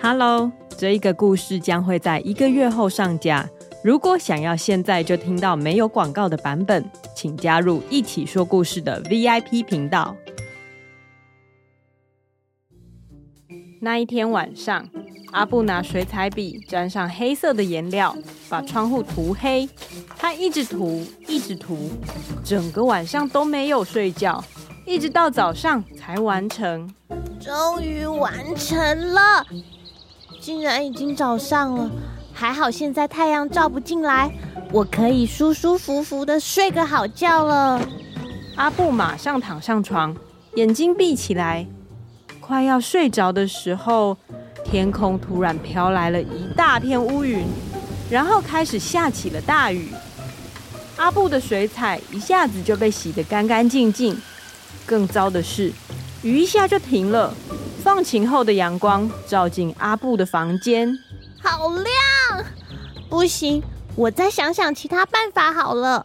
Hello，这一个故事将会在一个月后上架。如果想要现在就听到没有广告的版本，请加入一起说故事的 VIP 频道。那一天晚上，阿布拿水彩笔沾上黑色的颜料，把窗户涂黑。他一直涂，一直涂，整个晚上都没有睡觉，一直到早上才完成。终于完成了。竟然已经早上了，还好现在太阳照不进来，我可以舒舒服服的睡个好觉了。阿布马上躺上床，眼睛闭起来，快要睡着的时候，天空突然飘来了一大片乌云，然后开始下起了大雨。阿布的水彩一下子就被洗得干干净净，更糟的是，雨一下就停了。放晴后的阳光照进阿布的房间，好亮！不行，我再想想其他办法好了。